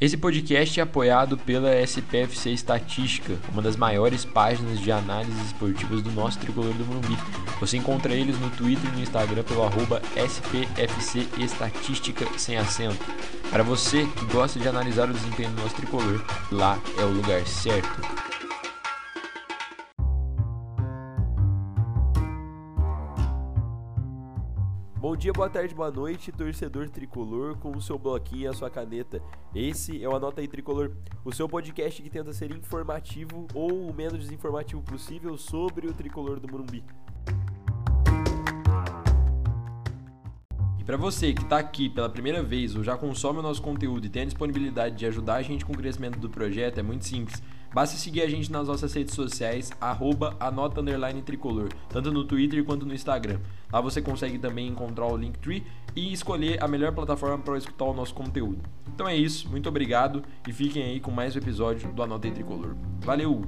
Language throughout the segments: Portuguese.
Esse podcast é apoiado pela SPFC Estatística, uma das maiores páginas de análises esportivas do nosso tricolor do Morumbi. Você encontra eles no Twitter e no Instagram pelo arroba SPFC Estatística sem acento. Para você que gosta de analisar o desempenho do nosso tricolor, lá é o lugar certo. Dia, boa tarde, boa noite, torcedor tricolor, com o seu bloquinho e a sua caneta. Esse é o Anota aí Tricolor, o seu podcast que tenta ser informativo ou o menos desinformativo possível sobre o tricolor do Morumbi. E para você que está aqui pela primeira vez ou já consome o nosso conteúdo e tem a disponibilidade de ajudar a gente com o crescimento do projeto, é muito simples. Basta seguir a gente nas nossas redes sociais, arroba anota tricolor, tanto no Twitter quanto no Instagram. Lá você consegue também encontrar o Linktree e escolher a melhor plataforma para escutar o nosso conteúdo. Então é isso, muito obrigado e fiquem aí com mais um episódio do Anota Tricolor. Valeu!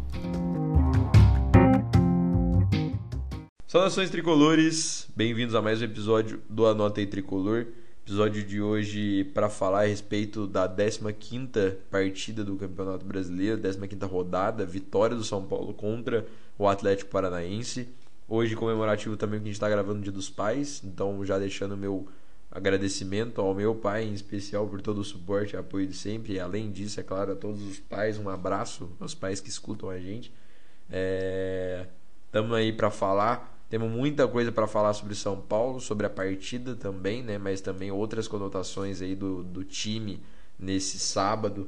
Saudações tricolores, bem-vindos a mais um episódio do Anota Tricolor. Episódio de hoje para falar a respeito da 15ª partida do Campeonato Brasileiro, 15ª rodada, vitória do São Paulo contra o Atlético Paranaense. Hoje comemorativo também que a gente está gravando no Dia dos Pais, então já deixando meu agradecimento ao meu pai em especial por todo o suporte e apoio de sempre. E além disso, é claro, a todos os pais, um abraço aos pais que escutam a gente. Estamos é... aí para falar temos muita coisa para falar sobre São Paulo, sobre a partida também, né? Mas também outras conotações aí do, do time nesse sábado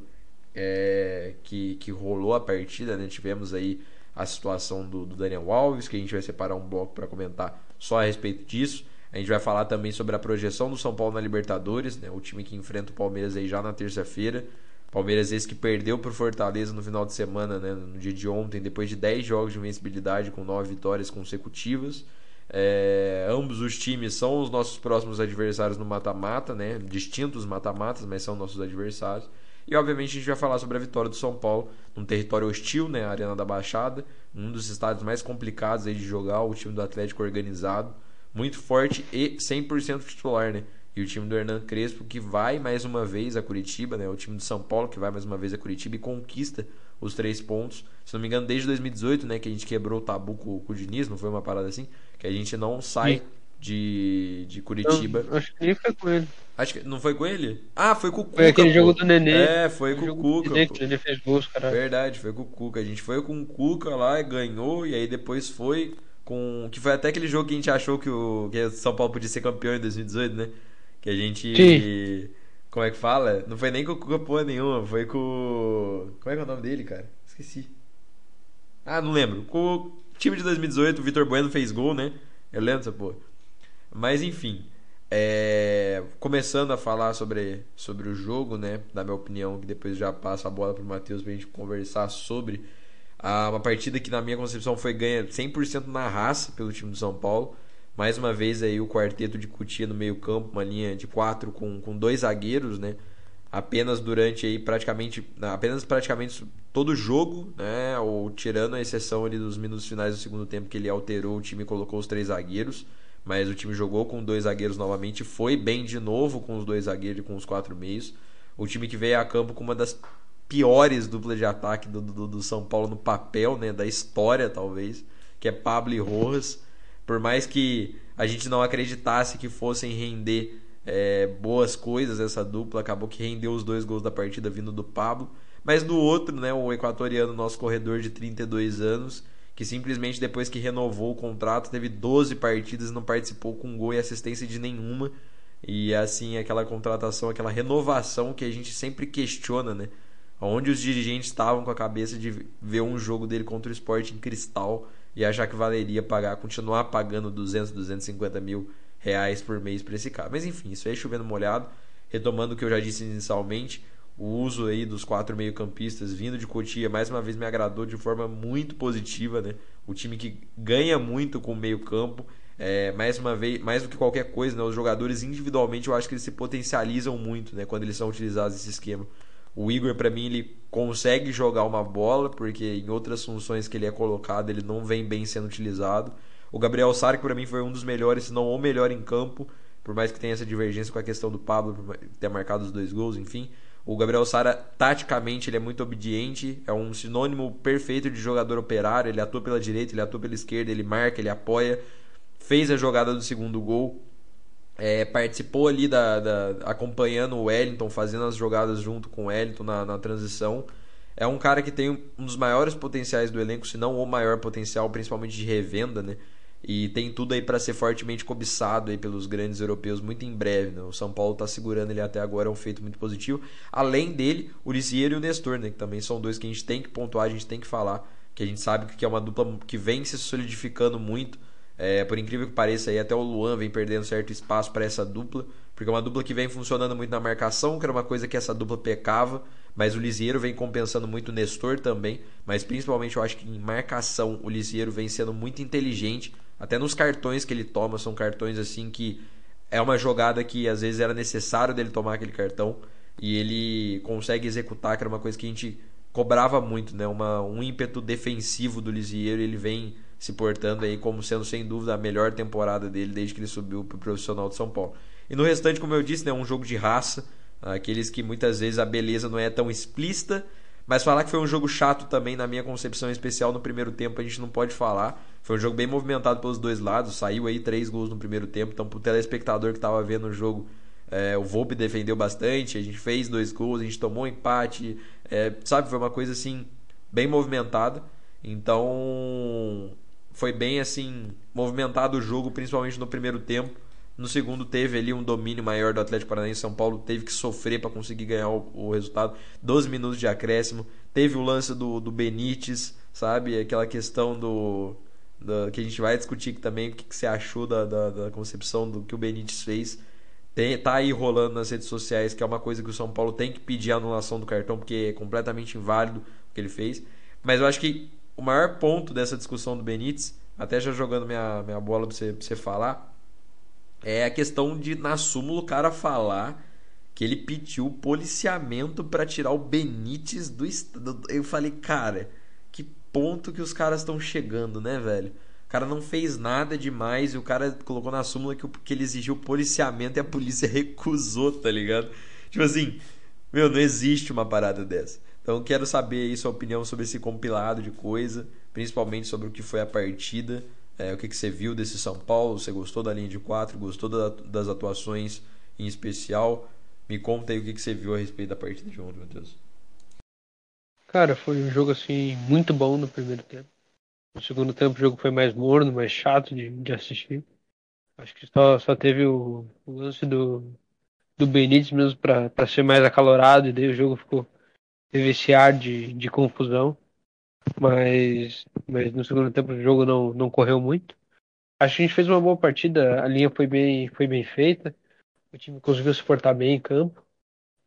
é, que, que rolou a partida, né? Tivemos aí a situação do, do Daniel Alves, que a gente vai separar um bloco para comentar só a respeito disso. A gente vai falar também sobre a projeção do São Paulo na Libertadores, né? O time que enfrenta o Palmeiras aí já na terça-feira. Palmeiras esse que perdeu para o Fortaleza no final de semana, né, no dia de ontem, depois de 10 jogos de invencibilidade com 9 vitórias consecutivas. É, ambos os times são os nossos próximos adversários no mata-mata, né, distintos mata-matas, mas são nossos adversários. E obviamente a gente vai falar sobre a vitória do São Paulo num território hostil, né, a Arena da Baixada, um dos estádios mais complicados aí de jogar, o time do Atlético organizado, muito forte e 100% titular, né? E o time do Hernan Crespo que vai mais uma vez a Curitiba, né? O time do São Paulo que vai mais uma vez a Curitiba e conquista os três pontos. Se não me engano, desde 2018, né? Que a gente quebrou o tabu com, com o Diniz, não foi uma parada assim? Que a gente não sai de, de Curitiba. Eu, acho que nem foi com ele. Acho que não foi com ele? Ah, foi com o Cuca. Foi aquele pô. jogo do Nenê. É, foi, com o Cuca. Nenê, que ele fez gols, caralho. Verdade, foi com o Cuca. A gente foi com o Cuca lá e ganhou, e aí depois foi com. Que foi até aquele jogo que a gente achou que o, que o São Paulo podia ser campeão em 2018, né? Que a gente. Sim. Como é que fala? Não foi nem com o Cuca porra nenhuma, foi com. Como é que é o nome dele, cara? Esqueci. Ah, não lembro. Com o time de 2018, o Vitor Bueno fez gol, né? Eu lembro dessa porra. Mas enfim. É... Começando a falar sobre, sobre o jogo, né? Da minha opinião, que depois já passo a bola pro Matheus pra gente conversar sobre. Ah, uma partida que, na minha concepção, foi ganha 100% na raça pelo time do São Paulo. Mais uma vez aí o quarteto de Cutia no meio campo, uma linha de quatro com, com dois zagueiros, né? Apenas durante aí praticamente, apenas praticamente todo o jogo, né? Ou tirando a exceção ali dos minutos finais do segundo tempo que ele alterou o time e colocou os três zagueiros, mas o time jogou com dois zagueiros novamente, foi bem de novo com os dois zagueiros e com os quatro meios. O time que veio a campo com uma das piores duplas de ataque do, do, do São Paulo no papel, né? Da história talvez, que é Pablo e Rojas por mais que a gente não acreditasse que fossem render é, boas coisas essa dupla, acabou que rendeu os dois gols da partida vindo do Pablo. Mas do outro, né, o equatoriano, nosso corredor de 32 anos, que simplesmente depois que renovou o contrato, teve 12 partidas e não participou com gol e assistência de nenhuma. E assim, aquela contratação, aquela renovação que a gente sempre questiona, né? Onde os dirigentes estavam com a cabeça de ver um jogo dele contra o esporte em cristal e achar que valeria pagar, continuar pagando 200, 250 mil reais por mês para esse cara. Mas enfim, isso aí é chovendo molhado. Retomando o que eu já disse inicialmente, o uso aí dos quatro meio-campistas vindo de Cotia mais uma vez me agradou de forma muito positiva, né? O time que ganha muito com o meio-campo, é, mais uma vez, mais do que qualquer coisa, né? Os jogadores individualmente eu acho que eles se potencializam muito, né? Quando eles são utilizados nesse esquema. O Igor, para mim, ele consegue jogar uma bola, porque em outras funções que ele é colocado, ele não vem bem sendo utilizado. O Gabriel Sara, que para mim foi um dos melhores, se não o melhor em campo, por mais que tenha essa divergência com a questão do Pablo ter marcado os dois gols, enfim. O Gabriel Sara, taticamente, ele é muito obediente, é um sinônimo perfeito de jogador operário. Ele atua pela direita, ele atua pela esquerda, ele marca, ele apoia. Fez a jogada do segundo gol. É, participou ali da, da, acompanhando o Wellington, fazendo as jogadas junto com o Wellington na, na transição. É um cara que tem um dos maiores potenciais do elenco, se não o maior potencial, principalmente de revenda, né? E tem tudo aí para ser fortemente cobiçado aí pelos grandes europeus muito em breve. Né? O São Paulo está segurando ele até agora, é um feito muito positivo. Além dele, o Lisiero e o Nestor, né? que também são dois que a gente tem que pontuar, a gente tem que falar, que a gente sabe que é uma dupla que vem se solidificando muito. É, por incrível que pareça, aí até o Luan vem perdendo certo espaço para essa dupla, porque é uma dupla que vem funcionando muito na marcação, que era uma coisa que essa dupla pecava, mas o Lisieiro vem compensando muito o Nestor também, mas principalmente eu acho que em marcação o Lisieiro vem sendo muito inteligente até nos cartões que ele toma, são cartões assim que é uma jogada que às vezes era necessário dele tomar aquele cartão e ele consegue executar, que era uma coisa que a gente cobrava muito, né? Uma, um ímpeto defensivo do Lisieiro, ele vem se portando aí como sendo sem dúvida a melhor temporada dele desde que ele subiu para o profissional de São Paulo. E no restante, como eu disse, né, um jogo de raça, aqueles que muitas vezes a beleza não é tão explícita, mas falar que foi um jogo chato também, na minha concepção especial, no primeiro tempo a gente não pode falar. Foi um jogo bem movimentado pelos dois lados, saiu aí três gols no primeiro tempo, então pro telespectador que estava vendo o jogo, é, o Volpe defendeu bastante, a gente fez dois gols, a gente tomou um empate, é, sabe, foi uma coisa assim, bem movimentada. Então, foi bem assim, movimentado o jogo, principalmente no primeiro tempo. No segundo teve ali um domínio maior do Atlético Paranaense. São Paulo teve que sofrer para conseguir ganhar o, o, resultado. 12 minutos de acréscimo. Teve o lance do, do Benítez, sabe? Aquela questão do, do que a gente vai discutir também. O que, que você achou da, da, da, concepção do que o Benítez fez. Tem, tá aí rolando nas redes sociais, que é uma coisa que o São Paulo tem que pedir a anulação do cartão, porque é completamente inválido o que ele fez. Mas eu acho que o maior ponto dessa discussão do Benítez, até já jogando minha, minha bola para você, pra você falar é a questão de na súmula o cara falar que ele pediu policiamento para tirar o Benítez do estado. Eu falei, cara, que ponto que os caras estão chegando, né, velho? O cara não fez nada demais e o cara colocou na súmula que, que ele exigiu policiamento e a polícia recusou, tá ligado? Tipo assim, meu, não existe uma parada dessa. Então quero saber aí sua opinião sobre esse compilado de coisa, principalmente sobre o que foi a partida. É, o que, que você viu desse São Paulo? Você gostou da linha de quatro? Gostou da, das atuações em especial? Me conta aí o que, que você viu a respeito da partida de ontem, Matheus. Cara, foi um jogo assim muito bom no primeiro tempo. No segundo tempo o jogo foi mais morno, mais chato de, de assistir. Acho que só, só teve o, o lance do, do Benítez mesmo para ser mais acalorado, e daí o jogo ficou. Teve esse ar de, de confusão mas, mas no segundo tempo o jogo não, não correu muito. Acho que a gente fez uma boa partida, a linha foi bem, foi bem feita, o time conseguiu se portar bem em campo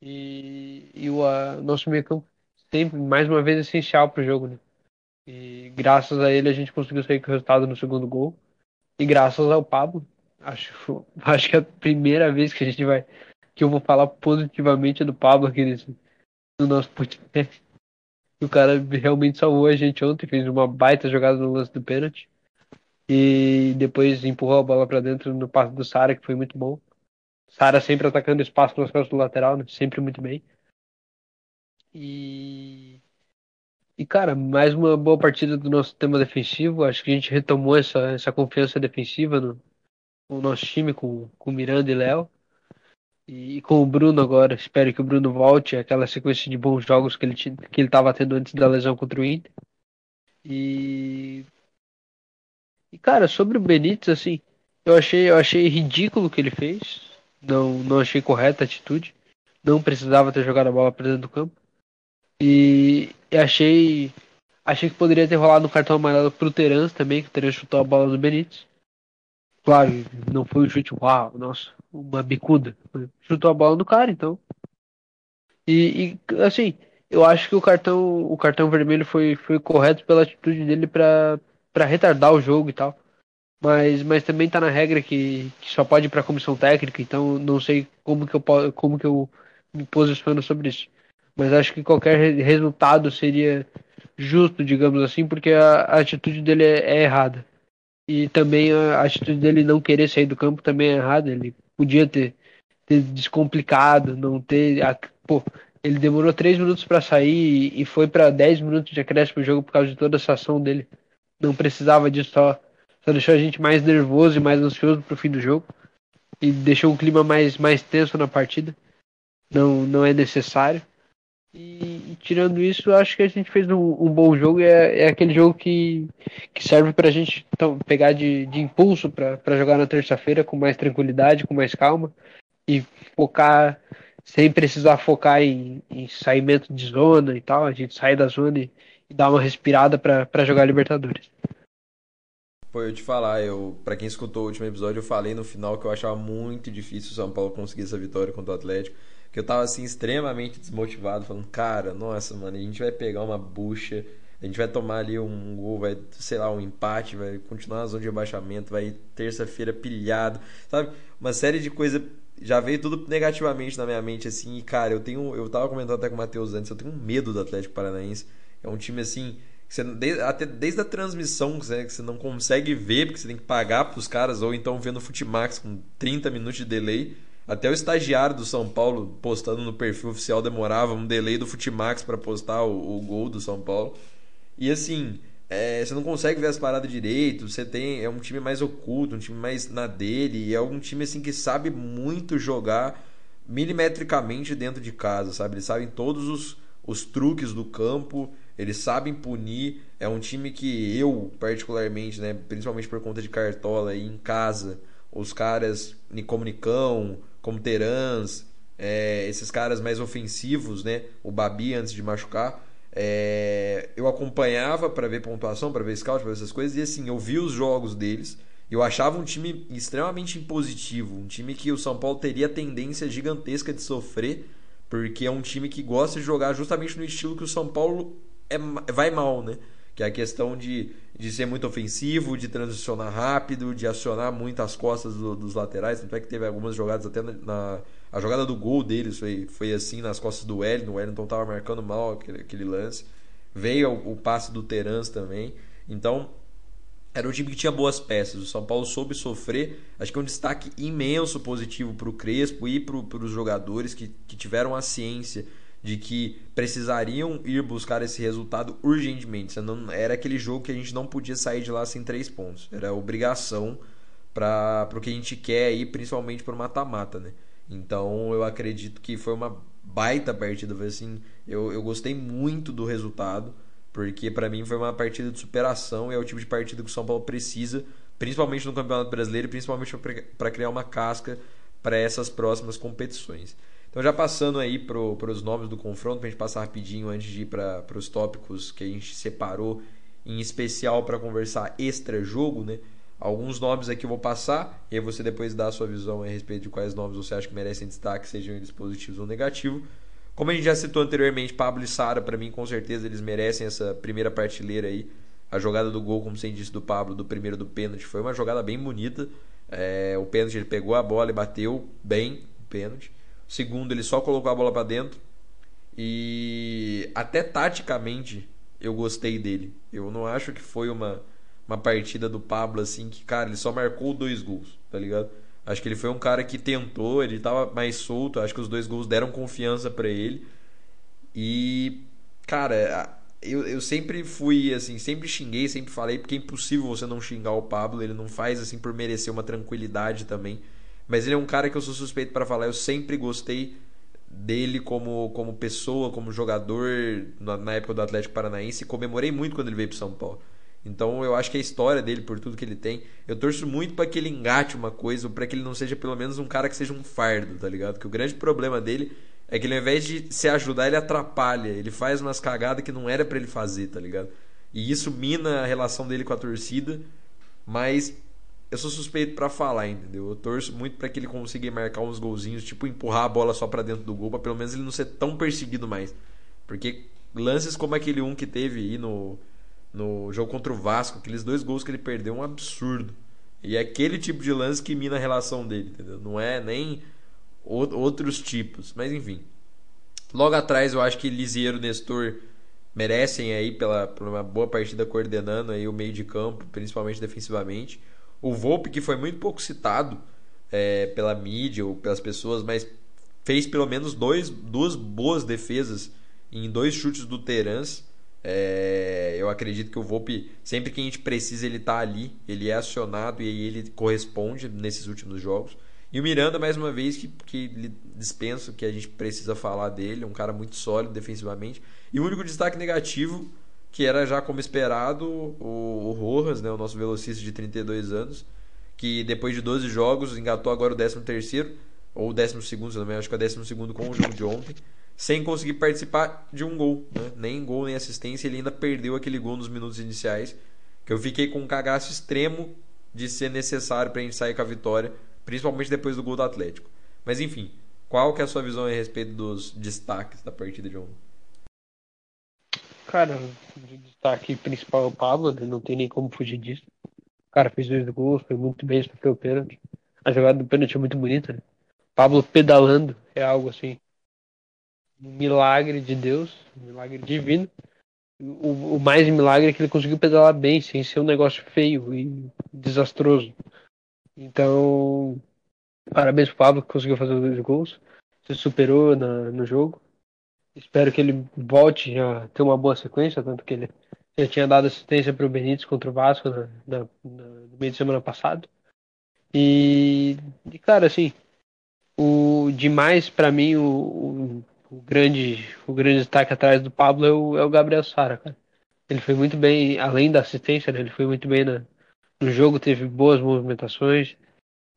e, e o a, nosso meio campo sempre, mais uma vez, essencial para o jogo. Né? E graças a ele a gente conseguiu sair com o resultado no segundo gol e graças ao Pablo. Acho, acho que é a primeira vez que a gente vai que eu vou falar positivamente do Pablo aqui nesse, no nosso podcast. O cara realmente salvou a gente ontem, fez uma baita jogada no lance do pênalti. E depois empurrou a bola para dentro no passe do Sara, que foi muito bom. Sara sempre atacando espaço nas costas do lateral, né? sempre muito bem. E e, cara, mais uma boa partida do nosso tema defensivo. Acho que a gente retomou essa, essa confiança defensiva no, no nosso time com, com Miranda e Léo. E com o Bruno agora, espero que o Bruno volte aquela sequência de bons jogos que ele tinha, que ele estava tendo antes da lesão contra o Inter. E e cara, sobre o Benítez assim, eu achei eu achei ridículo o que ele fez. Não não achei correta a atitude. Não precisava ter jogado a bola para dentro do campo. E, e achei achei que poderia ter rolado um cartão amarelo pro Terence também, que o Terence chutou a bola do Benítez. Claro, não foi um chute uau, nossa, uma bicuda. Chutou a bola no cara, então. E, e, assim, eu acho que o cartão, o cartão vermelho foi, foi correto pela atitude dele para retardar o jogo e tal. Mas, mas também tá na regra que, que só pode ir pra comissão técnica, então não sei como que eu como que eu me posiciono sobre isso. Mas acho que qualquer resultado seria justo, digamos assim, porque a, a atitude dele é, é errada. E também a atitude dele não querer sair do campo também é errada. Ele podia ter, ter descomplicado, não ter. A, pô, Ele demorou 3 minutos para sair e foi para 10 minutos de acréscimo no jogo por causa de toda essa ação dele. Não precisava disso, só, só deixou a gente mais nervoso e mais ansioso pro fim do jogo. E deixou um clima mais, mais tenso na partida. Não, não é necessário. E, e, tirando isso, acho que a gente fez um, um bom jogo. É, é, aquele jogo que, que serve para a gente então, pegar de, de impulso para jogar na terça-feira com mais tranquilidade, com mais calma e focar sem precisar focar em, em saimento de zona e tal. A gente sai da zona e, e dá uma respirada para jogar Libertadores. Pô, eu te falar, eu, para quem escutou o último episódio, eu falei no final que eu achava muito difícil o São Paulo conseguir essa vitória contra o Atlético que eu tava assim extremamente desmotivado, falando, cara, nossa, mano, a gente vai pegar uma bucha, a gente vai tomar ali um gol, vai, sei lá, um empate, vai continuar na zona de abaixamento, vai terça-feira pilhado, sabe? Uma série de coisas já veio tudo negativamente na minha mente assim, e cara, eu tenho, eu tava comentando até com o Matheus antes, eu tenho medo do Atlético Paranaense. É um time assim, você, desde, até desde a transmissão, né, que você não consegue ver, porque você tem que pagar pros caras, ou então vendo Futimax com 30 minutos de delay. Até o estagiário do São Paulo postando no perfil oficial demorava um delay do Futimax para postar o, o, gol do São Paulo. E assim, é, você não consegue ver as paradas direito, você tem é um time mais oculto, um time mais na dele, e é um time assim que sabe muito jogar milimetricamente dentro de casa, sabe? Eles sabem todos os, os truques do campo, eles sabem punir. É um time que eu, particularmente, né, principalmente por conta de cartola em casa, os caras Nicomunicão, como Terans, é, esses caras mais ofensivos, né? O Babi antes de machucar. É, eu acompanhava para ver pontuação, para ver scout, para ver essas coisas, e assim, eu vi os jogos deles. Eu achava um time extremamente impositivo, um time que o São Paulo teria tendência gigantesca de sofrer, porque é um time que gosta de jogar justamente no estilo que o São Paulo é, vai mal, né? Que é a questão de de ser muito ofensivo, de transicionar rápido, de acionar muito as costas do, dos laterais. Tanto é que teve algumas jogadas até na, na, a jogada do gol deles foi, foi assim nas costas do Wellington. O Wellington estava marcando mal aquele, aquele lance. Veio o, o passe do Terans também. Então, era um time que tinha boas peças. O São Paulo soube sofrer. Acho que é um destaque imenso positivo para o Crespo e para os jogadores que, que tiveram a ciência de que precisariam ir buscar esse resultado urgentemente. Não, era aquele jogo que a gente não podia sair de lá sem três pontos. Era obrigação para o que a gente quer aí, principalmente para o mata-mata, né? Então eu acredito que foi uma baita partida. Assim, eu, eu gostei muito do resultado, porque para mim foi uma partida de superação e é o tipo de partida que o São Paulo precisa, principalmente no Campeonato Brasileiro principalmente para criar uma casca para essas próximas competições. Então, já passando aí para os nomes do confronto, para a gente passar rapidinho antes de ir para os tópicos que a gente separou em especial para conversar extra-jogo, né? Alguns nomes aqui eu vou passar e aí você depois dá a sua visão a respeito de quais nomes você acha que merecem destaque, sejam eles positivos ou negativos. Como a gente já citou anteriormente, Pablo e Sara, para mim, com certeza eles merecem essa primeira partilheira aí. A jogada do gol, como você disse, do Pablo, do primeiro do pênalti, foi uma jogada bem bonita. É, o pênalti ele pegou a bola e bateu bem o pênalti. Segundo, ele só colocou a bola para dentro. E até taticamente eu gostei dele. Eu não acho que foi uma, uma partida do Pablo assim que, cara, ele só marcou dois gols, tá ligado? Acho que ele foi um cara que tentou, ele tava mais solto, acho que os dois gols deram confiança para ele. E, cara, eu, eu sempre fui assim, sempre xinguei, sempre falei, porque é impossível você não xingar o Pablo, ele não faz assim por merecer uma tranquilidade também. Mas ele é um cara que eu sou suspeito para falar. Eu sempre gostei dele como, como pessoa, como jogador na, na época do Atlético Paranaense. Comemorei muito quando ele veio para São Paulo. Então eu acho que a história dele, por tudo que ele tem, eu torço muito para que ele engate uma coisa, ou para que ele não seja pelo menos um cara que seja um fardo, tá ligado? Que o grande problema dele é que ele ao invés de se ajudar, ele atrapalha, ele faz umas cagadas que não era para ele fazer, tá ligado? E isso mina a relação dele com a torcida, mas eu sou suspeito para falar, entendeu? Eu torço muito para que ele consiga marcar uns golzinhos, tipo empurrar a bola só para dentro do gol, para pelo menos ele não ser tão perseguido mais. Porque lances como aquele um que teve aí no, no jogo contra o Vasco, aqueles dois gols que ele perdeu, um absurdo. E é aquele tipo de lance que mina a relação dele, entendeu? Não é nem outros tipos, mas enfim. Logo atrás eu acho que Lisiero e Nestor merecem aí pela, por uma boa partida coordenando aí o meio de campo, principalmente defensivamente. O Volpe, que foi muito pouco citado é, pela mídia ou pelas pessoas, mas fez pelo menos dois, duas boas defesas em dois chutes do Terans. É, eu acredito que o Volpe, sempre que a gente precisa, ele tá ali, ele é acionado e ele corresponde nesses últimos jogos. E o Miranda, mais uma vez, que, que dispenso que a gente precisa falar dele, um cara muito sólido defensivamente. E o único destaque negativo, que era já como esperado, o, o Rojas, né, o nosso velocista de 32 anos, que depois de 12 jogos engatou agora o 13 terceiro ou o 12 segundo, se não me acho que é o 12 segundo com o jogo de ontem, sem conseguir participar de um gol, né? nem gol nem assistência, ele ainda perdeu aquele gol nos minutos iniciais, que eu fiquei com um cagaço extremo de ser necessário para a gente sair com a vitória, principalmente depois do gol do Atlético. Mas enfim, qual que é a sua visão a respeito dos destaques da partida de ontem? Cara, o destaque principal é o Pablo, né? não tem nem como fugir disso. O cara fez dois gols, foi muito bem, sofreu o pênalti. A jogada do pênalti é muito bonita, né? Pablo pedalando é algo assim. Um milagre de Deus, um milagre divino. O, o mais milagre é que ele conseguiu pedalar bem, sem ser um negócio feio e desastroso. Então, parabéns pro Pablo que conseguiu fazer dois gols. Se superou na, no jogo. Espero que ele volte a ter uma boa sequência, tanto que ele já tinha dado assistência para o Benítez contra o Vasco na, na, na, no meio de semana passado. E, e cara, assim, o demais para mim o, o, o, grande o grande destaque atrás do Pablo é o, é o Gabriel Sara, cara. Ele foi muito bem, além da assistência, né, ele foi muito bem na, no jogo, teve boas movimentações,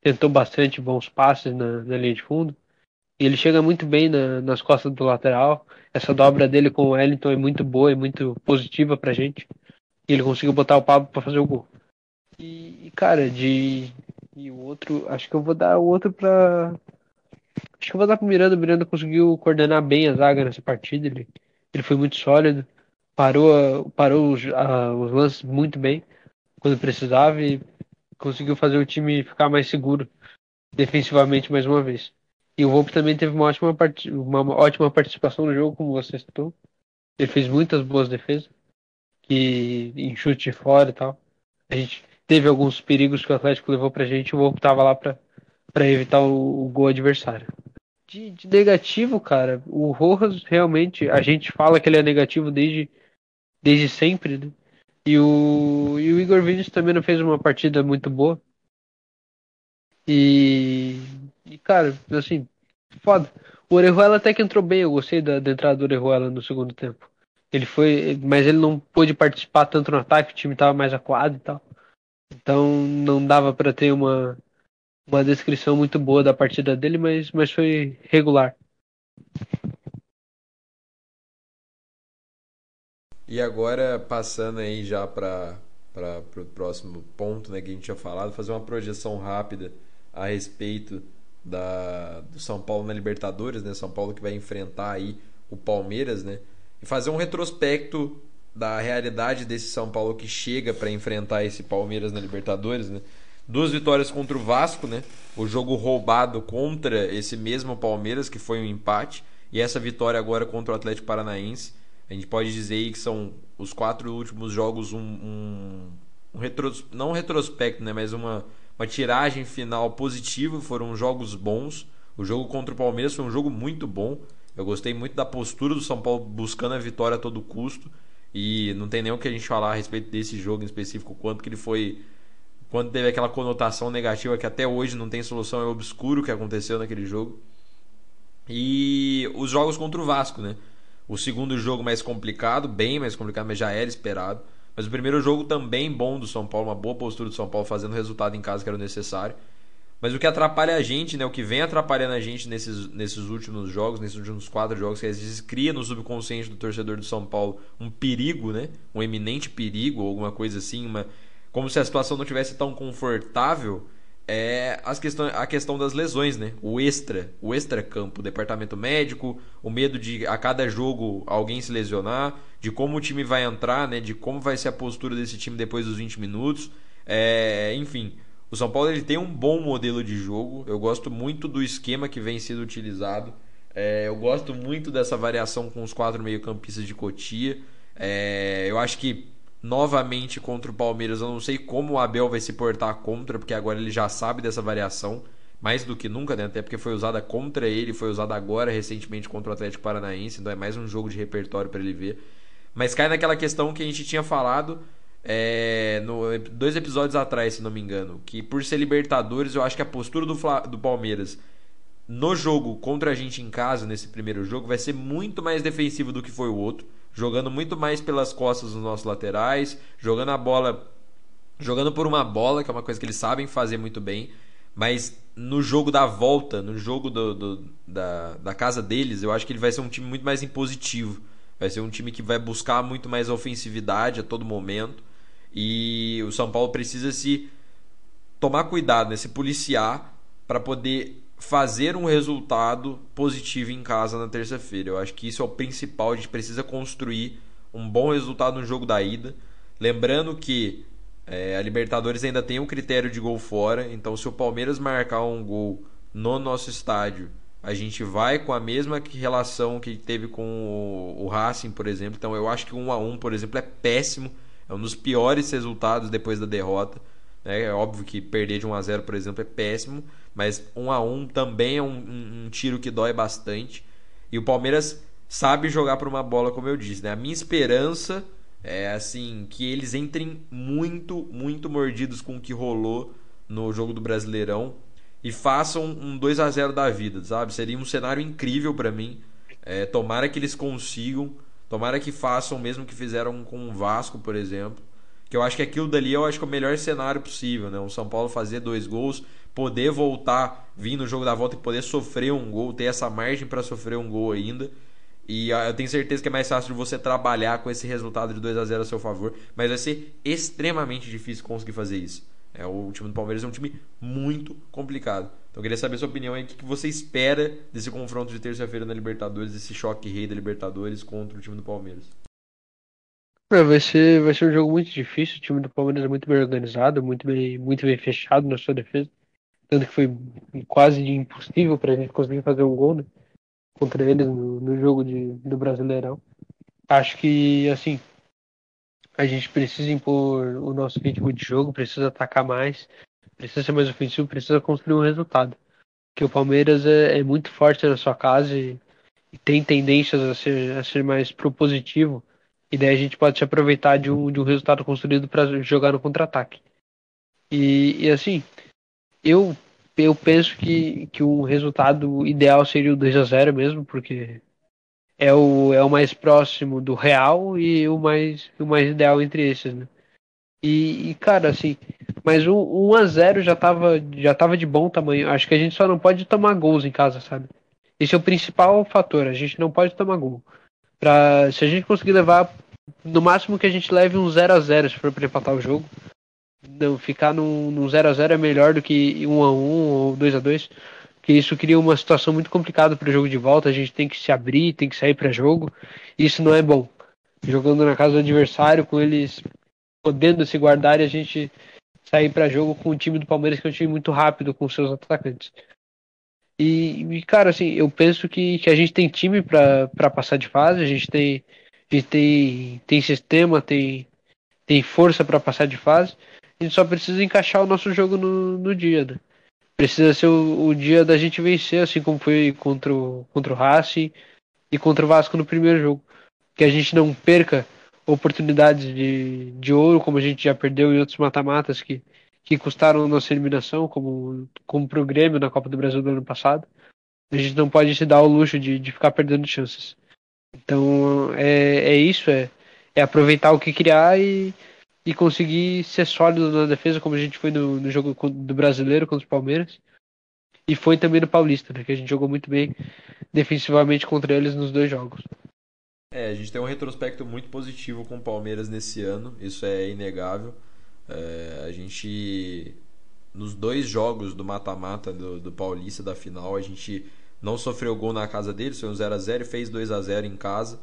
tentou bastante bons passes na, na linha de fundo. Ele chega muito bem na, nas costas do lateral. Essa dobra dele com o Wellington é muito boa e muito positiva pra gente. E ele conseguiu botar o Pablo para fazer o gol. E, e, cara, de. E o outro. Acho que eu vou dar o outro pra. Acho que eu vou dar pro Miranda. O Miranda conseguiu coordenar bem a zaga nessa partida. Ele, ele foi muito sólido. Parou, parou os, a, os lances muito bem quando precisava e conseguiu fazer o time ficar mais seguro defensivamente mais uma vez. E o Volpe também teve uma ótima, part... uma ótima participação no jogo, como você citou. Ele fez muitas boas defesas, que em chute fora e tal. A gente teve alguns perigos que o Atlético levou pra gente, o Volpe estava lá para evitar o, o, gol adversário. De, de, negativo, cara, o Rojas realmente, a gente fala que ele é negativo desde, desde sempre, né? E o, e o Igor Vinícius também não fez uma partida muito boa. E, e cara, assim, foda. O Orejuela até que entrou bem, eu gostei da, da entrada do Orejuela no segundo tempo. Ele foi, mas ele não pôde participar tanto no ataque, o time estava mais acuado e tal. Então não dava para ter uma, uma descrição muito boa da partida dele, mas, mas foi regular. E agora, passando aí já para o próximo ponto né, que a gente tinha falado, fazer uma projeção rápida a respeito da, do São Paulo na Libertadores, né? São Paulo que vai enfrentar aí o Palmeiras, né? E fazer um retrospecto da realidade desse São Paulo que chega para enfrentar esse Palmeiras na Libertadores, né? Duas vitórias contra o Vasco, né? O jogo roubado contra esse mesmo Palmeiras, que foi um empate, e essa vitória agora contra o Atlético Paranaense. A gente pode dizer aí que são os quatro últimos jogos um, um, um retros, não um retrospecto, né, mas uma, uma tiragem final positiva. Foram jogos bons. O jogo contra o Palmeiras foi um jogo muito bom. Eu gostei muito da postura do São Paulo buscando a vitória a todo custo. E não tem nem o que a gente falar a respeito desse jogo em específico, quanto que ele foi. Quando teve aquela conotação negativa que até hoje não tem solução, é obscuro o que aconteceu naquele jogo. E os jogos contra o Vasco, né? O segundo jogo mais complicado, bem mais complicado, mas já era esperado. Mas o primeiro jogo também bom do São Paulo, uma boa postura do São Paulo, fazendo resultado em casa que era necessário. Mas o que atrapalha a gente, né, o que vem atrapalhando a gente nesses, nesses últimos jogos, nesses últimos quatro jogos, que às vezes cria no subconsciente do torcedor do São Paulo um perigo, né, um eminente perigo, alguma coisa assim, uma, como se a situação não tivesse tão confortável é as questão, a questão das lesões, né? O extra, o extra campo, o departamento médico, o medo de a cada jogo alguém se lesionar, de como o time vai entrar, né? De como vai ser a postura desse time depois dos 20 minutos. É, enfim, o São Paulo ele tem um bom modelo de jogo. Eu gosto muito do esquema que vem sendo utilizado. É, eu gosto muito dessa variação com os quatro meio-campistas de Cotia. É, eu acho que novamente contra o Palmeiras. Eu não sei como o Abel vai se portar contra, porque agora ele já sabe dessa variação. mais do que nunca, né? Até porque foi usada contra ele, foi usada agora recentemente contra o Atlético Paranaense, então é mais um jogo de repertório para ele ver. Mas cai naquela questão que a gente tinha falado é, no, dois episódios atrás, se não me engano, que por ser Libertadores, eu acho que a postura do, do Palmeiras no jogo contra a gente em casa, nesse primeiro jogo, vai ser muito mais defensivo do que foi o outro, jogando muito mais pelas costas dos nossos laterais, jogando a bola, jogando por uma bola, que é uma coisa que eles sabem fazer muito bem, mas no jogo da volta, no jogo do, do, da, da casa deles, eu acho que ele vai ser um time muito mais impositivo. Vai ser um time que vai buscar muito mais ofensividade a todo momento. E o São Paulo precisa se tomar cuidado, né? se policiar para poder fazer um resultado positivo em casa na terça-feira. Eu acho que isso é o principal. A gente precisa construir um bom resultado no jogo da ida. Lembrando que é, a Libertadores ainda tem um critério de gol fora, então se o Palmeiras marcar um gol no nosso estádio a gente vai com a mesma relação que teve com o, Racing, por exemplo. Então eu acho que um a um, por exemplo, é péssimo. É um dos piores resultados depois da derrota. Né? É óbvio que perder de 1 a 0 por exemplo, é péssimo. Mas 1 a 1 também é um, um, um tiro que dói bastante. E o Palmeiras sabe jogar por uma bola, como eu disse. Né? A minha esperança é assim que eles entrem muito, muito mordidos com o que rolou no jogo do Brasileirão e façam um 2 a 0 da vida, sabe? Seria um cenário incrível para mim. É, tomara que eles consigam, tomara que façam o mesmo que fizeram com o Vasco, por exemplo. Que eu acho que aquilo dali eu acho que é o melhor cenário possível, né? O São Paulo fazer dois gols, poder voltar, vir no jogo da volta e poder sofrer um gol, ter essa margem para sofrer um gol ainda. E ah, eu tenho certeza que é mais fácil de você trabalhar com esse resultado de 2 a 0 a seu favor, mas vai ser extremamente difícil conseguir fazer isso. É, o time do Palmeiras é um time muito complicado. Então eu queria saber a sua opinião aí. O que você espera desse confronto de terça-feira na Libertadores, desse choque rei da Libertadores contra o time do Palmeiras? É, vai, ser, vai ser um jogo muito difícil. O time do Palmeiras é muito bem organizado, muito bem, muito bem fechado na sua defesa. Tanto que foi quase impossível para a gente conseguir fazer um gol né, contra eles no, no jogo de, do Brasileirão. Acho que, assim, a gente precisa impor o nosso ritmo de jogo, precisa atacar mais, precisa ser mais ofensivo, precisa construir um resultado. Porque o Palmeiras é, é muito forte na sua casa e, e, tem tendências a ser, a ser mais propositivo. E daí a gente pode se aproveitar de um, de um resultado construído para jogar no contra-ataque. E, e, assim, eu, eu penso que, que um resultado ideal seria o 2 a 0 mesmo, porque é o, é o mais próximo do real e o mais, o mais ideal entre esses, né? E, e cara, assim, mas um, 1 a 0 já tava, já tava de bom tamanho. Acho que a gente só não pode tomar gols em casa, sabe? Esse é o principal fator. A gente não pode tomar gol. Pra, se a gente conseguir levar, no máximo que a gente leve um 0 a 0 se for pra empatar o jogo. Não, ficar num, num 0 a 0 é melhor do que 1 a 1 ou 2 a 2 que isso cria uma situação muito complicada para o jogo de volta. A gente tem que se abrir, tem que sair para jogo. Isso não é bom. Jogando na casa do adversário, com eles podendo se guardar e a gente sair para jogo com o time do Palmeiras, que é um time muito rápido com seus atacantes. E, e cara, assim, eu penso que, que a gente tem time para passar de fase, a gente tem, a gente tem, tem sistema, tem, tem força para passar de fase. A gente só precisa encaixar o nosso jogo no, no dia, né? Precisa ser o, o, dia da gente vencer, assim como foi contra o, contra o Racing e contra o Vasco no primeiro jogo. Que a gente não perca oportunidades de, de ouro, como a gente já perdeu em outros mata-matas que, que custaram nossa eliminação, como, como pro Grêmio na Copa do Brasil do ano passado. A gente não pode se dar o luxo de, de ficar perdendo chances. Então é, é isso, é, é aproveitar o que criar e, e conseguir ser sólido na defesa, como a gente foi no, no jogo do brasileiro contra o Palmeiras. E foi também no Paulista, né, que a gente jogou muito bem defensivamente contra eles nos dois jogos. É, a gente tem um retrospecto muito positivo com o Palmeiras nesse ano, isso é inegável. É, a gente, nos dois jogos do mata-mata do, do Paulista, da final, a gente não sofreu gol na casa deles, foi um 0 a 0 e fez 2 a 0 em casa.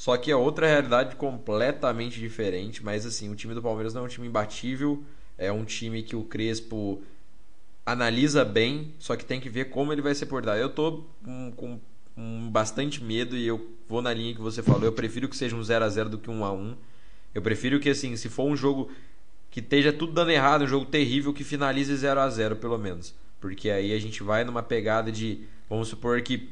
Só que é outra realidade completamente diferente. Mas assim, o time do Palmeiras não é um time imbatível. É um time que o Crespo analisa bem, só que tem que ver como ele vai se portar. Eu tô com, com, bastante medo e eu vou na linha que você falou. Eu prefiro que seja um 0 a 0 do que um a 1 Eu prefiro que, assim, se for um jogo que esteja tudo dando errado, um jogo terrível, que finalize 0 a 0 pelo menos. Porque aí a gente vai numa pegada de, vamos supor que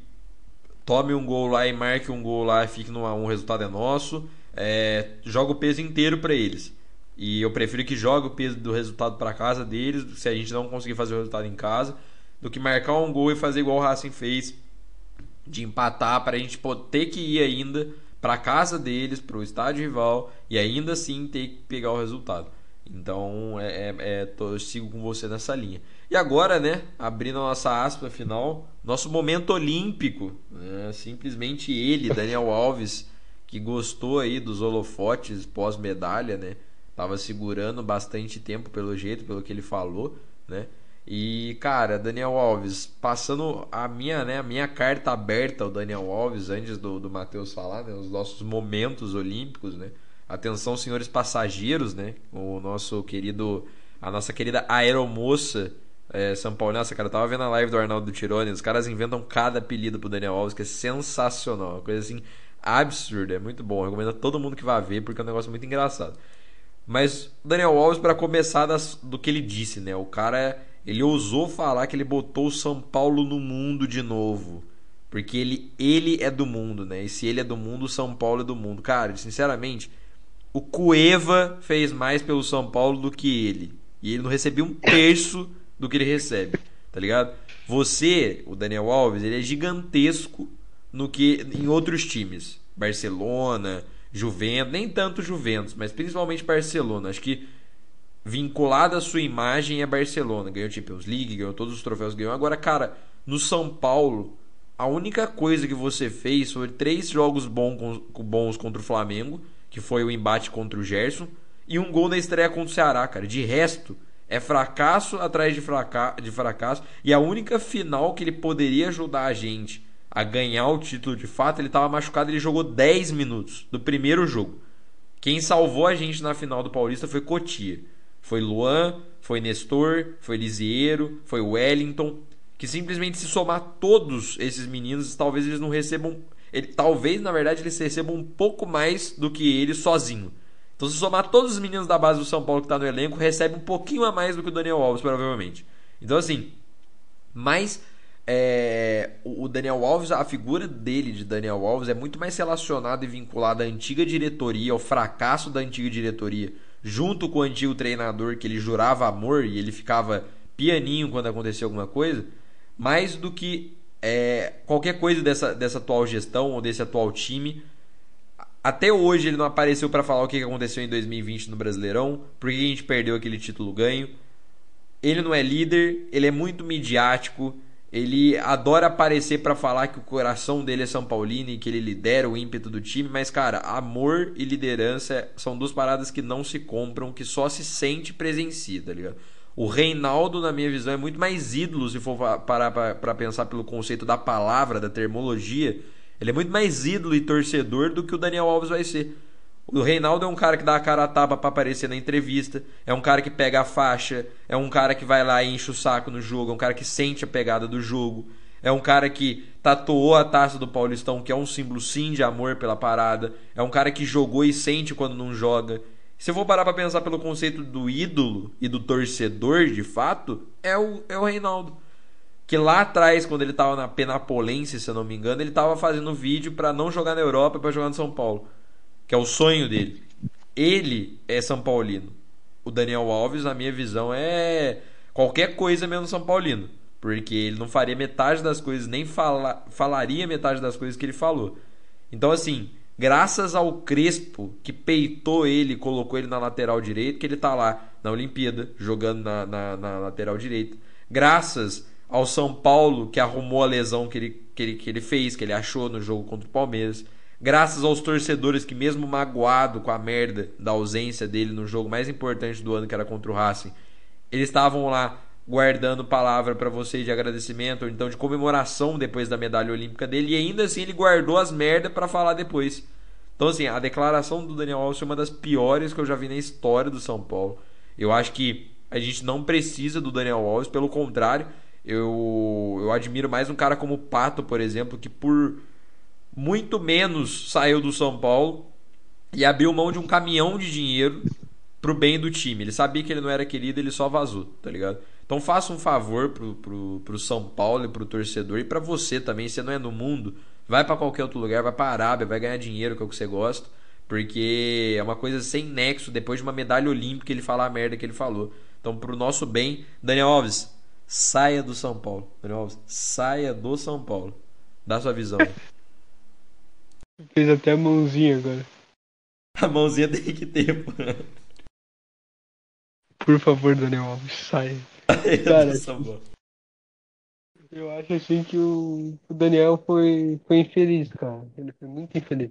tome um gol lá e marque um gol lá e fique num um resultado é nosso, é, joga o peso inteiro para eles. E eu prefiro que jogue o peso do resultado para casa deles, se a gente não conseguir fazer o resultado em casa, do que marcar um gol e fazer igual o Racing fez, de empatar para a gente ter que ir ainda para casa deles, para o estádio rival e ainda assim ter que pegar o resultado. Então, é, é, é tô, eu sigo com você nessa linha. E agora, né, abrindo a nossa aspa final, nosso momento olímpico, né, simplesmente ele, Daniel Alves, que gostou aí dos holofotes pós-medalha, né, tava segurando bastante tempo pelo jeito, pelo que ele falou, né, e, cara, Daniel Alves, passando a minha, né, a minha carta aberta ao Daniel Alves, antes do, do Matheus falar, né, os nossos momentos olímpicos, né? Atenção, senhores passageiros, né? O nosso querido, a nossa querida aeromoça é, São Paulo. Nossa, cara, eu tava vendo a live do Arnaldo Tironi, os caras inventam cada apelido pro Daniel Alves, que é sensacional, uma coisa assim absurda, é muito bom. Eu recomendo a todo mundo que vá ver, porque é um negócio muito engraçado. Mas Daniel Alves, para começar das, do que ele disse, né? O cara ele ousou falar que ele botou o São Paulo no mundo de novo. Porque ele, ele é do mundo, né? E se ele é do mundo, o São Paulo é do mundo. Cara, sinceramente, o Cueva fez mais pelo São Paulo do que ele. E ele não recebeu um terço do que ele recebe, tá ligado? Você, o Daniel Alves, ele é gigantesco no que em outros times. Barcelona, Juventus, nem tanto Juventus, mas principalmente Barcelona. Acho que vinculada à sua imagem é Barcelona. Ganhou Champions League, ganhou todos os troféus ganhou. Agora, cara, no São Paulo, a única coisa que você fez foi três jogos bons contra o Flamengo, que foi o embate contra o Gerson, e um gol na estreia contra o Ceará, cara. De resto, é fracasso atrás de, fraca de fracasso. E a única final que ele poderia ajudar a gente a ganhar o título de fato, ele estava machucado, ele jogou 10 minutos do primeiro jogo. Quem salvou a gente na final do Paulista foi Cotia. Foi Luan, foi Nestor, foi Lisieiro, foi Wellington, que simplesmente se somar todos esses meninos, talvez eles não recebam, ele, talvez na verdade eles recebam um pouco mais do que ele sozinho. Então se somar todos os meninos da base do São Paulo que está no elenco, recebe um pouquinho a mais do que o Daniel Alves provavelmente. Então assim, mas é, o Daniel Alves, a figura dele de Daniel Alves é muito mais relacionada e vinculada à antiga diretoria, ao fracasso da antiga diretoria junto com o antigo treinador que ele jurava amor e ele ficava pianinho quando acontecia alguma coisa, mais do que é, qualquer coisa dessa, dessa atual gestão ou desse atual time. Até hoje ele não apareceu para falar o que aconteceu em 2020 no Brasileirão, porque a gente perdeu aquele título ganho. Ele não é líder, ele é muito midiático, ele adora aparecer para falar que o coração dele é São Paulino e que ele lidera o ímpeto do time, mas cara, amor e liderança são duas paradas que não se compram, que só se sente presencia, tá ligado? O Reinaldo, na minha visão, é muito mais ídolo se for parar para pensar pelo conceito da palavra, da termologia. Ele é muito mais ídolo e torcedor do que o Daniel Alves vai ser. O Reinaldo é um cara que dá a cara a tapa pra aparecer na entrevista, é um cara que pega a faixa, é um cara que vai lá e enche o saco no jogo, é um cara que sente a pegada do jogo, é um cara que tatuou a taça do Paulistão, que é um símbolo sim de amor pela parada, é um cara que jogou e sente quando não joga. Se eu for parar pra pensar pelo conceito do ídolo e do torcedor de fato, é o, é o Reinaldo. Que lá atrás, quando ele tava na Penapolense, se eu não me engano, ele tava fazendo vídeo para não jogar na Europa, para jogar no São Paulo que é o sonho dele. Ele é São Paulino. O Daniel Alves, na minha visão, é qualquer coisa menos São Paulino. Porque ele não faria metade das coisas, nem fala, falaria metade das coisas que ele falou. Então, assim, graças ao Crespo, que peitou ele, colocou ele na lateral direita, que ele tá lá na Olimpíada, jogando na, na, na lateral direita. Graças ao São Paulo, que arrumou a lesão que ele, que, ele, que ele fez, que ele achou no jogo contra o Palmeiras Graças aos torcedores que, mesmo magoado com a merda da ausência dele no jogo mais importante do ano, que era contra o Racing, eles estavam lá guardando palavra para vocês de agradecimento ou então de comemoração depois da medalha olímpica dele e ainda assim ele guardou as merdas para falar depois. Então assim, a declaração do Daniel Alves foi uma das piores que eu já vi na história do São Paulo. Eu acho que a gente não precisa do Daniel Alves, pelo contrário, eu eu admiro mais um cara como o Pato, por exemplo, que por muito menos saiu do São Paulo e abriu mão de um caminhão de dinheiro pro bem do time. Ele sabia que ele não era querido, ele só vazou, tá ligado? Então faça um favor pro, pro, pro São Paulo e pro torcedor e para você também, você não é no mundo, vai para qualquer outro lugar, vai para Arábia, vai ganhar dinheiro, que é o que você gosta, porque é uma coisa sem nexo depois de uma medalha olímpica ele falar a merda que ele falou. Então pro nosso bem, Daniel Alves, saia do São Paulo. Daniel Alves, saia do São Paulo. Dá sua visão. Fez até a mãozinha agora. A mãozinha tem que ter, pô. Por favor, Daniel Alves, sai. Cara, eu acho assim que o, o Daniel foi, foi infeliz, cara. Ele foi muito infeliz.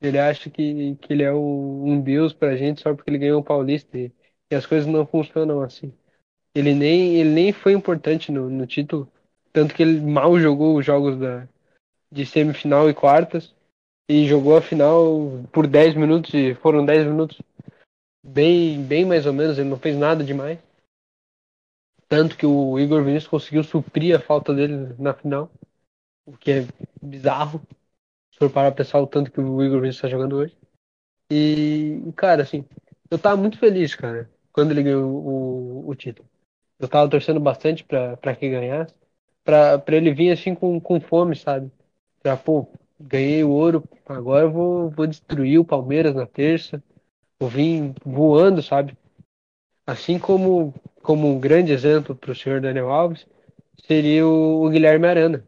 Ele acha que, que ele é o, um deus pra gente só porque ele ganhou o Paulista e, e as coisas não funcionam assim. Ele nem, ele nem foi importante no, no título, tanto que ele mal jogou os jogos da, de semifinal e quartas e jogou a final por 10 minutos e foram 10 minutos bem, bem mais ou menos, ele não fez nada demais. Tanto que o Igor Vinícius conseguiu suprir a falta dele na final, o que é bizarro. Se for para pensar o tanto que o Igor Vinícius está jogando hoje. E, cara, assim, eu tava muito feliz, cara, quando ele ganhou o, o título. Eu tava torcendo bastante para que ganhasse, para ele vir assim com, com fome, sabe? Pra, pô, ganhei o ouro, agora eu vou, vou destruir o Palmeiras na terça. Vou vir voando, sabe? Assim como, como um grande exemplo para o senhor Daniel Alves, seria o, o Guilherme Arana,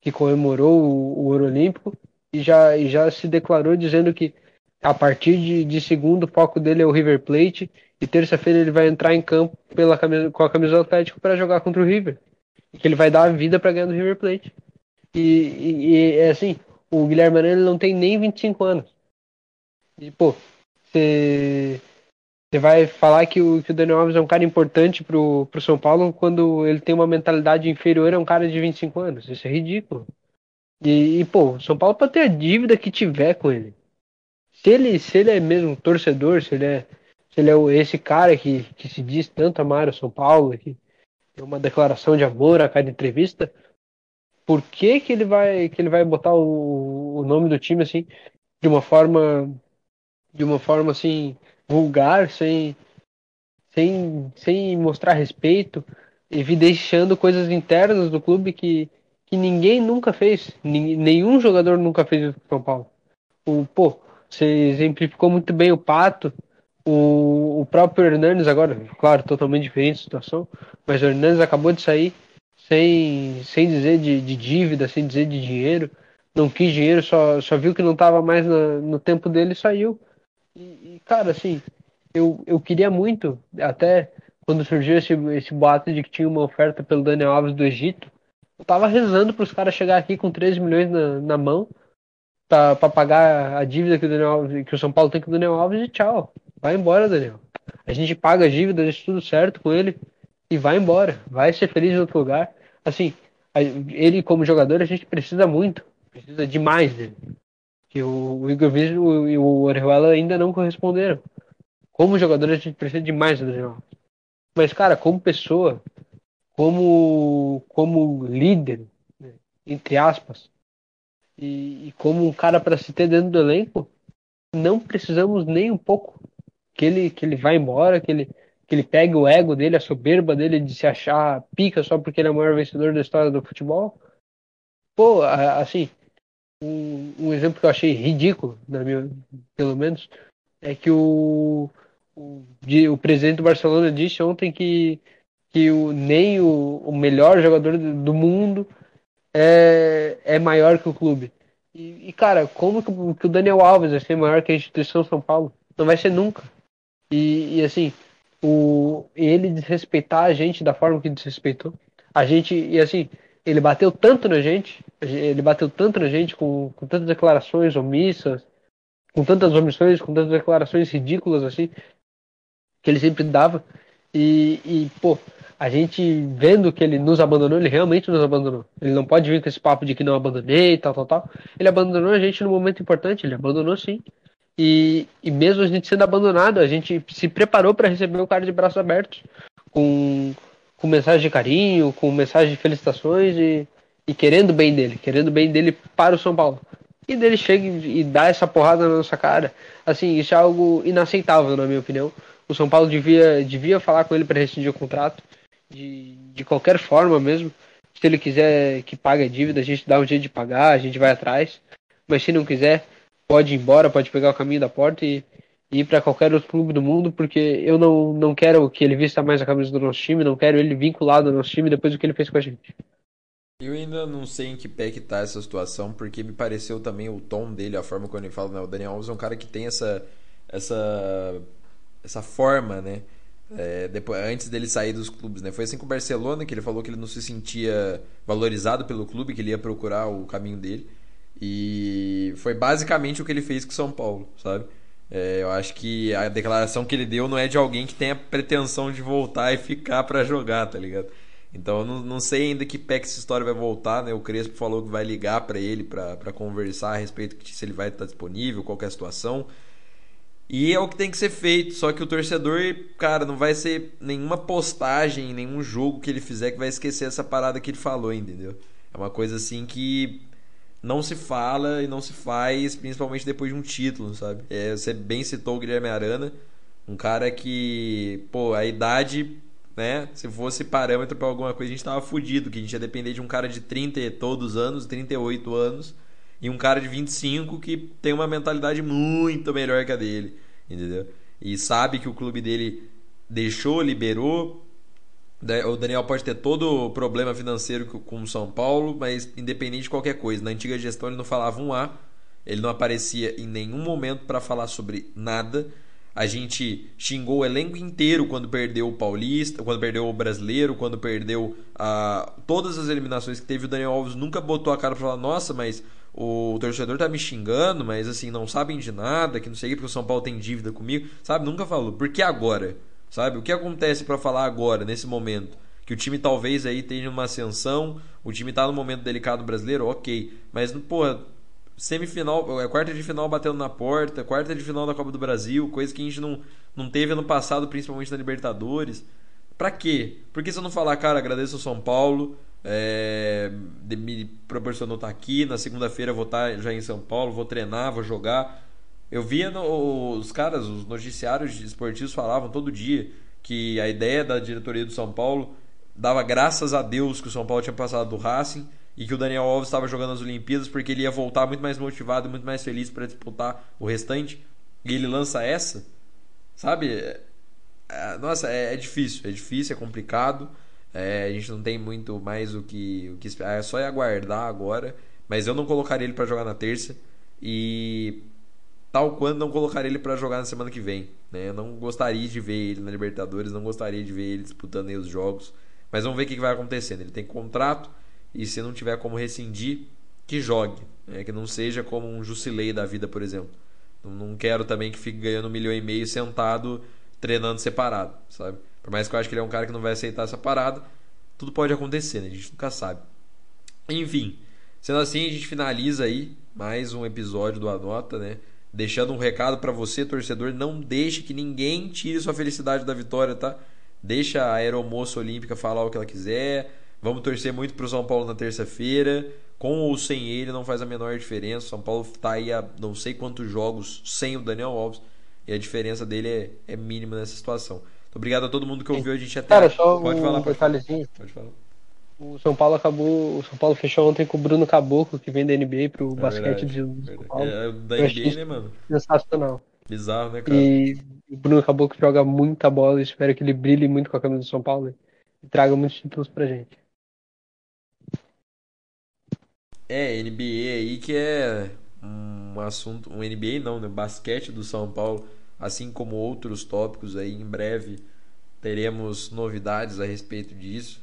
que comemorou o, o ouro olímpico e já, e já se declarou dizendo que a partir de, de segundo o foco dele é o River Plate e terça-feira ele vai entrar em campo pela camisa, com a camisa do Atlético para jogar contra o River. Que ele vai dar a vida para ganhar do River Plate. E, e, e é assim, o Guilherme Arana não tem nem 25 anos. E, pô, você vai falar que o, que o Daniel Alves é um cara importante pro, pro São Paulo quando ele tem uma mentalidade inferior a um cara de 25 anos. Isso é ridículo. E, e pô, o São Paulo pode ter a dívida que tiver com ele. Se ele, se ele é mesmo torcedor, se ele é, se ele é esse cara que, que se diz tanto amar o São Paulo, que tem uma declaração de amor a cada entrevista, por que, que ele vai que ele vai botar o, o nome do time assim de uma forma de uma forma assim vulgar, sem sem sem mostrar respeito, evidenciando coisas internas do clube que que ninguém nunca fez, nenhum jogador nunca fez isso São Paulo. O pô, você exemplificou muito bem o Pato, o, o próprio Hernandes agora, claro, totalmente diferente a situação, mas o Hernandes acabou de sair sem, sem dizer de, de dívida, sem dizer de dinheiro, não quis dinheiro, só, só viu que não estava mais na, no tempo dele e saiu. E, e, cara, assim, eu, eu queria muito, até quando surgiu esse, esse boato de que tinha uma oferta pelo Daniel Alves do Egito, eu tava rezando para os caras chegar aqui com 13 milhões na, na mão para pagar a dívida que o, Daniel Alves, que o São Paulo tem com o Daniel Alves e tchau. Vai embora, Daniel. A gente paga a dívida, deixa tudo certo com ele e vai embora, vai ser feliz em outro lugar. Assim, ele como jogador a gente precisa muito, precisa demais dele. Que o, o Igor Viz e o, Orejuela ainda não corresponderam. Como jogador a gente precisa demais do Daniel. Mas cara, como pessoa, como como líder, né, entre aspas, e, e como um cara para se ter dentro do elenco, não precisamos nem um pouco que ele que ele vá embora, que ele que ele pegue o ego dele, a soberba dele de se achar pica só porque ele é o maior vencedor da história do futebol. Pô, assim, um, um exemplo que eu achei ridículo, na minha, pelo menos, é que o, o, o presidente do Barcelona disse ontem que, que o, nem o, o melhor jogador do mundo é, é maior que o clube. E, e cara, como que, que, o Daniel Alves vai ser maior que a instituição São Paulo? Não vai ser nunca. E, e assim, o ele desrespeitar a gente da forma que desrespeitou. A gente, e assim, ele bateu tanto na gente, ele bateu tanto na gente com, com tantas declarações omissas, com tantas omissões, com tantas declarações ridículas assim, que ele sempre dava. E, e, pô, a gente vendo que ele nos abandonou, ele realmente nos abandonou. Ele não pode vir com esse papo de que não abandonei, tal, tal, tal. Ele abandonou a gente no momento importante, ele abandonou sim. E, e mesmo a gente sendo abandonado, a gente se preparou para receber o cara de braços abertos, com, com mensagem de carinho, com mensagem de felicitações e, e querendo bem dele, querendo bem dele para o São Paulo. E dele chega e dá essa porrada na nossa cara. Assim, isso é algo inaceitável, na minha opinião. O São Paulo devia, devia falar com ele para rescindir o contrato, de, de qualquer forma mesmo. Se ele quiser que pague a dívida, a gente dá um jeito de pagar, a gente vai atrás. Mas se não quiser, pode ir embora, pode pegar o caminho da porta e, e ir para qualquer outro clube do mundo, porque eu não, não quero que ele vista mais a camisa do nosso time, não quero ele vinculado ao nosso time depois do que ele fez com a gente. Eu ainda não sei em que pé que tá essa situação, porque me pareceu também o tom dele, a forma como ele fala, né? O Daniel Alves é um cara que tem essa essa essa forma, né? É, depois, antes dele sair dos clubes, né? Foi assim com o Barcelona, que ele falou que ele não se sentia valorizado pelo clube, que ele ia procurar o caminho dele. E foi basicamente o que ele fez com o São Paulo, sabe? É, eu acho que a declaração que ele deu não é de alguém que tenha pretensão de voltar e ficar para jogar, tá ligado? Então eu não, não sei ainda que pé que essa história vai voltar, né? O Crespo falou que vai ligar para ele para conversar a respeito de se ele vai estar disponível, qual é a situação. E é o que tem que ser feito, só que o torcedor, cara, não vai ser nenhuma postagem, nenhum jogo que ele fizer que vai esquecer essa parada que ele falou, entendeu? É uma coisa assim que não se fala e não se faz, principalmente depois de um título, sabe? É, você bem citou o Guilherme Arana, um cara que, pô, a idade, né? Se fosse parâmetro para alguma coisa, a gente tava fudido, que a gente ia depender de um cara de 30 e todos os anos, 38 anos, e um cara de 25 que tem uma mentalidade muito melhor que a dele, entendeu? E sabe que o clube dele deixou, liberou, o Daniel pode ter todo o problema financeiro com o São Paulo, mas independente de qualquer coisa, na antiga gestão ele não falava um A, ele não aparecia em nenhum momento para falar sobre nada. A gente xingou o elenco inteiro quando perdeu o Paulista, quando perdeu o Brasileiro, quando perdeu a, todas as eliminações que teve. O Daniel Alves nunca botou a cara para falar: nossa, mas o torcedor tá me xingando, mas assim, não sabem de nada, que não sei que, porque o São Paulo tem dívida comigo, sabe? Nunca falou. Por que agora? Sabe? O que acontece para falar agora, nesse momento? Que o time talvez aí tenha uma ascensão, o time tá no momento delicado brasileiro, ok. Mas, pô, semifinal, é quarta de final batendo na porta, quarta de final da Copa do Brasil, coisa que a gente não, não teve ano passado, principalmente na Libertadores. Pra quê? Porque se eu não falar, cara, agradeço ao São Paulo, é, me proporcionou estar tá aqui, na segunda-feira vou estar tá já em São Paulo, vou treinar, vou jogar. Eu via no, os caras, os noticiários esportivos falavam todo dia que a ideia da diretoria do São Paulo dava graças a Deus que o São Paulo tinha passado do Racing e que o Daniel Alves estava jogando as Olimpíadas porque ele ia voltar muito mais motivado, muito mais feliz para disputar o restante. E ele lança essa, sabe? É, é, nossa, é, é difícil, é difícil, é complicado. É, a gente não tem muito mais o que, o que esperar, é só aguardar agora. Mas eu não colocaria ele para jogar na terça. E tal quando não colocar ele para jogar na semana que vem. Né? Eu não gostaria de ver ele na Libertadores, não gostaria de ver ele disputando os jogos. Mas vamos ver o que vai acontecendo. Ele tem contrato e se não tiver como rescindir, que jogue. Né? Que não seja como um Jusilei da vida, por exemplo. Não quero também que fique ganhando um milhão e meio sentado treinando separado, sabe? Por mais que eu acho que ele é um cara que não vai aceitar essa parada, tudo pode acontecer, né? A gente nunca sabe. Enfim, sendo assim, a gente finaliza aí mais um episódio do Anota, né? Deixando um recado para você, torcedor, não deixe que ninguém tire sua felicidade da vitória, tá? Deixa a aeromoça olímpica falar o que ela quiser. Vamos torcer muito pro São Paulo na terça-feira. Com ou sem ele não faz a menor diferença. São Paulo tá aí a não sei quantos jogos sem o Daniel Alves. E a diferença dele é, é mínima nessa situação. Obrigado a todo mundo que ouviu a gente até. Cara, só pode um falar, pode detalhezinho. Pode falar. O São Paulo acabou. O São Paulo fechou ontem com o Bruno Caboclo, que vem da NBA pro é basquete de São Paulo. É, da NBA, né, mano? Sensacional. Bizarro, né, cara? E o Bruno Caboclo joga muita bola, espero que ele brilhe muito com a camisa do São Paulo né? e traga muitos títulos pra gente. É, NBA aí que é um assunto, um NBA não, né? Basquete do São Paulo, assim como outros tópicos aí, em breve teremos novidades a respeito disso.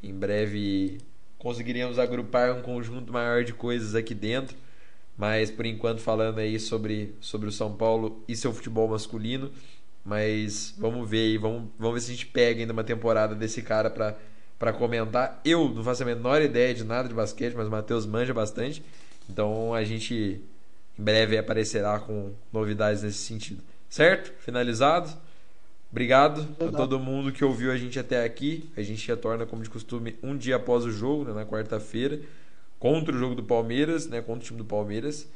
Em breve conseguiríamos agrupar um conjunto maior de coisas aqui dentro. Mas por enquanto falando aí sobre, sobre o São Paulo e seu futebol masculino. Mas vamos ver aí, vamos, vamos ver se a gente pega ainda uma temporada desse cara para para comentar. Eu não faço a menor ideia de nada de basquete, mas o Matheus manja bastante. Então a gente em breve aparecerá com novidades nesse sentido. Certo? Finalizado. Obrigado a todo mundo que ouviu a gente até aqui. A gente retorna, como de costume, um dia após o jogo, né, na quarta-feira, contra o jogo do Palmeiras, né, contra o time do Palmeiras.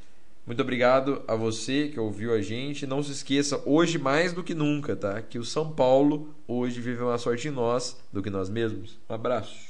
Muito obrigado a você que ouviu a gente. Não se esqueça, hoje mais do que nunca, tá? Que o São Paulo hoje vive uma sorte em nós do que nós mesmos. Um abraço.